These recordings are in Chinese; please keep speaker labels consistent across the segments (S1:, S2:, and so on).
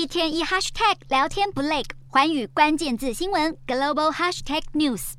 S1: 一天一 hashtag 聊天不累，环宇关键字新闻 global hashtag news。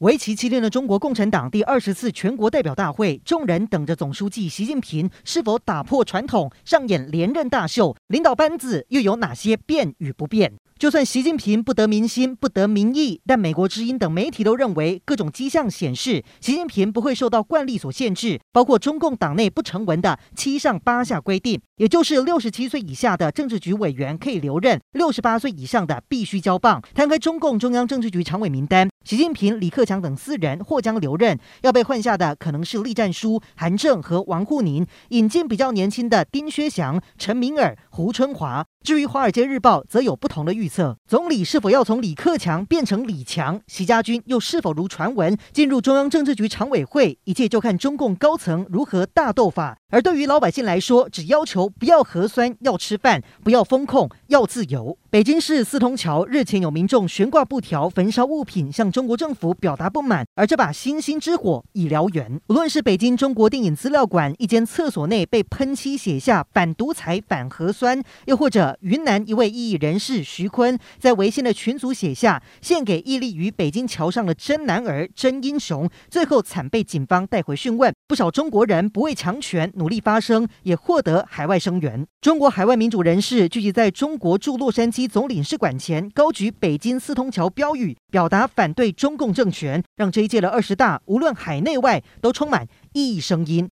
S2: 为期七天的中国共产党第二十次全国代表大会，众人等着总书记习近平是否打破传统，上演连任大秀，领导班子又有哪些变与不变？就算习近平不得民心、不得民意，但美国之音等媒体都认为，各种迹象显示，习近平不会受到惯例所限制，包括中共党内不成文的七上八下规定，也就是六十七岁以下的政治局委员可以留任，六十八岁以上的必须交棒。摊开中共中央政治局常委名单，习近平、李克强等四人或将留任，要被换下的可能是栗战书、韩正和王沪宁，引进比较年轻的丁薛祥、陈敏尔、胡春华。至于《华尔街日报》则有不同的预测，总理是否要从李克强变成李强？习家军又是否如传闻进入中央政治局常委会？一切就看中共高层如何大斗法。而对于老百姓来说，只要求不要核酸，要吃饭，不要封控，要自由。北京市四通桥日前有民众悬挂布条、焚烧物品，向中国政府表达不满。而这把星星之火已燎原。无论是北京中国电影资料馆一间厕所内被喷漆写下“反独裁、反核酸”，又或者云南一位异议人士徐坤在微信的群组写下“献给屹立于北京桥上的真男儿、真英雄”，最后惨被警方带回讯问。不少中国人不畏强权。努力发声，也获得海外声援。中国海外民主人士聚集在中国驻洛杉矶总领事馆前，高举北京四通桥标语，表达反对中共政权，让这一届的二十大无论海内外都充满异议声音。